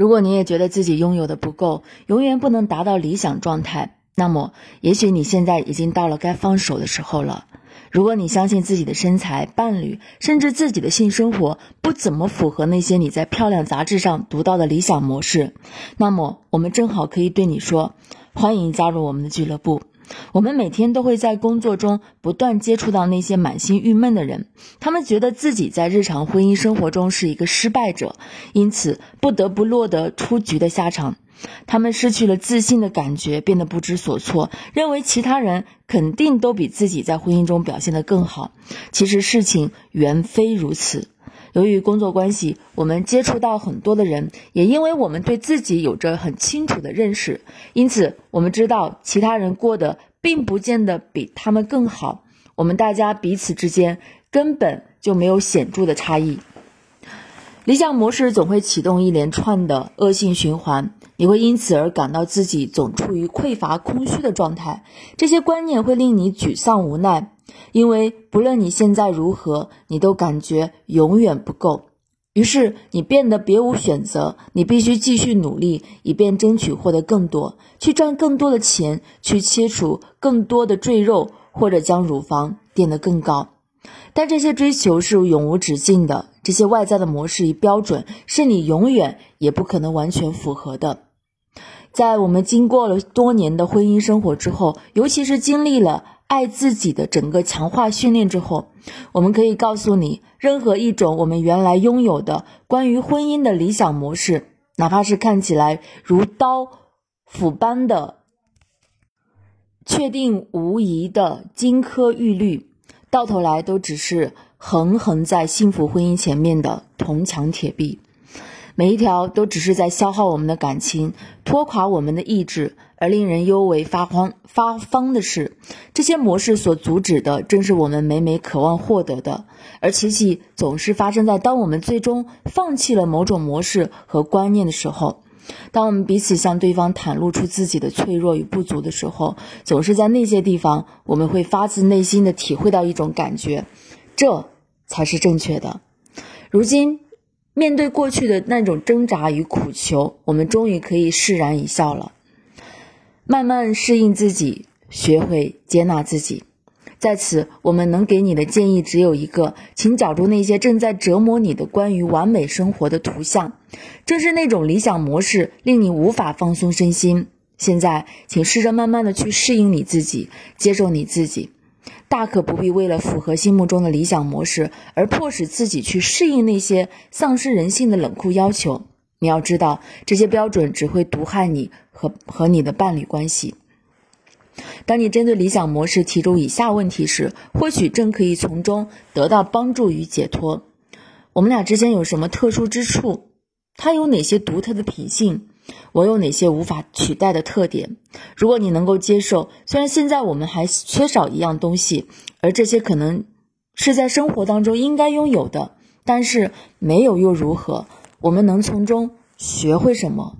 如果你也觉得自己拥有的不够，永远不能达到理想状态，那么也许你现在已经到了该放手的时候了。如果你相信自己的身材、伴侣，甚至自己的性生活不怎么符合那些你在漂亮杂志上读到的理想模式，那么我们正好可以对你说：欢迎加入我们的俱乐部。我们每天都会在工作中不断接触到那些满心郁闷的人，他们觉得自己在日常婚姻生活中是一个失败者，因此不得不落得出局的下场。他们失去了自信的感觉，变得不知所措，认为其他人肯定都比自己在婚姻中表现得更好。其实事情远非如此。由于工作关系，我们接触到很多的人，也因为我们对自己有着很清楚的认识，因此我们知道其他人过得并不见得比他们更好。我们大家彼此之间根本就没有显著的差异。理想模式总会启动一连串的恶性循环，你会因此而感到自己总处于匮乏、空虚的状态。这些观念会令你沮丧无奈。因为不论你现在如何，你都感觉永远不够，于是你变得别无选择，你必须继续努力，以便争取获得更多，去赚更多的钱，去切除更多的赘肉，或者将乳房垫得更高。但这些追求是永无止境的，这些外在的模式与标准是你永远也不可能完全符合的。在我们经过了多年的婚姻生活之后，尤其是经历了。爱自己的整个强化训练之后，我们可以告诉你，任何一种我们原来拥有的关于婚姻的理想模式，哪怕是看起来如刀斧般的确定无疑的金科玉律，到头来都只是横横在幸福婚姻前面的铜墙铁壁。每一条都只是在消耗我们的感情，拖垮我们的意志。而令人尤为发慌发慌的是，这些模式所阻止的，正是我们每每渴望获得的。而奇迹总是发生在当我们最终放弃了某种模式和观念的时候。当我们彼此向对方袒露出自己的脆弱与不足的时候，总是在那些地方，我们会发自内心的体会到一种感觉，这才是正确的。如今。面对过去的那种挣扎与苦求，我们终于可以释然一笑了。慢慢适应自己，学会接纳自己。在此，我们能给你的建议只有一个：请找出那些正在折磨你的关于完美生活的图像，正是那种理想模式令你无法放松身心。现在，请试着慢慢的去适应你自己，接受你自己。大可不必为了符合心目中的理想模式而迫使自己去适应那些丧失人性的冷酷要求。你要知道，这些标准只会毒害你和和你的伴侣关系。当你针对理想模式提出以下问题时，或许正可以从中得到帮助与解脱。我们俩之间有什么特殊之处？他有哪些独特的品性？我有哪些无法取代的特点？如果你能够接受，虽然现在我们还缺少一样东西，而这些可能是在生活当中应该拥有的，但是没有又如何？我们能从中学会什么？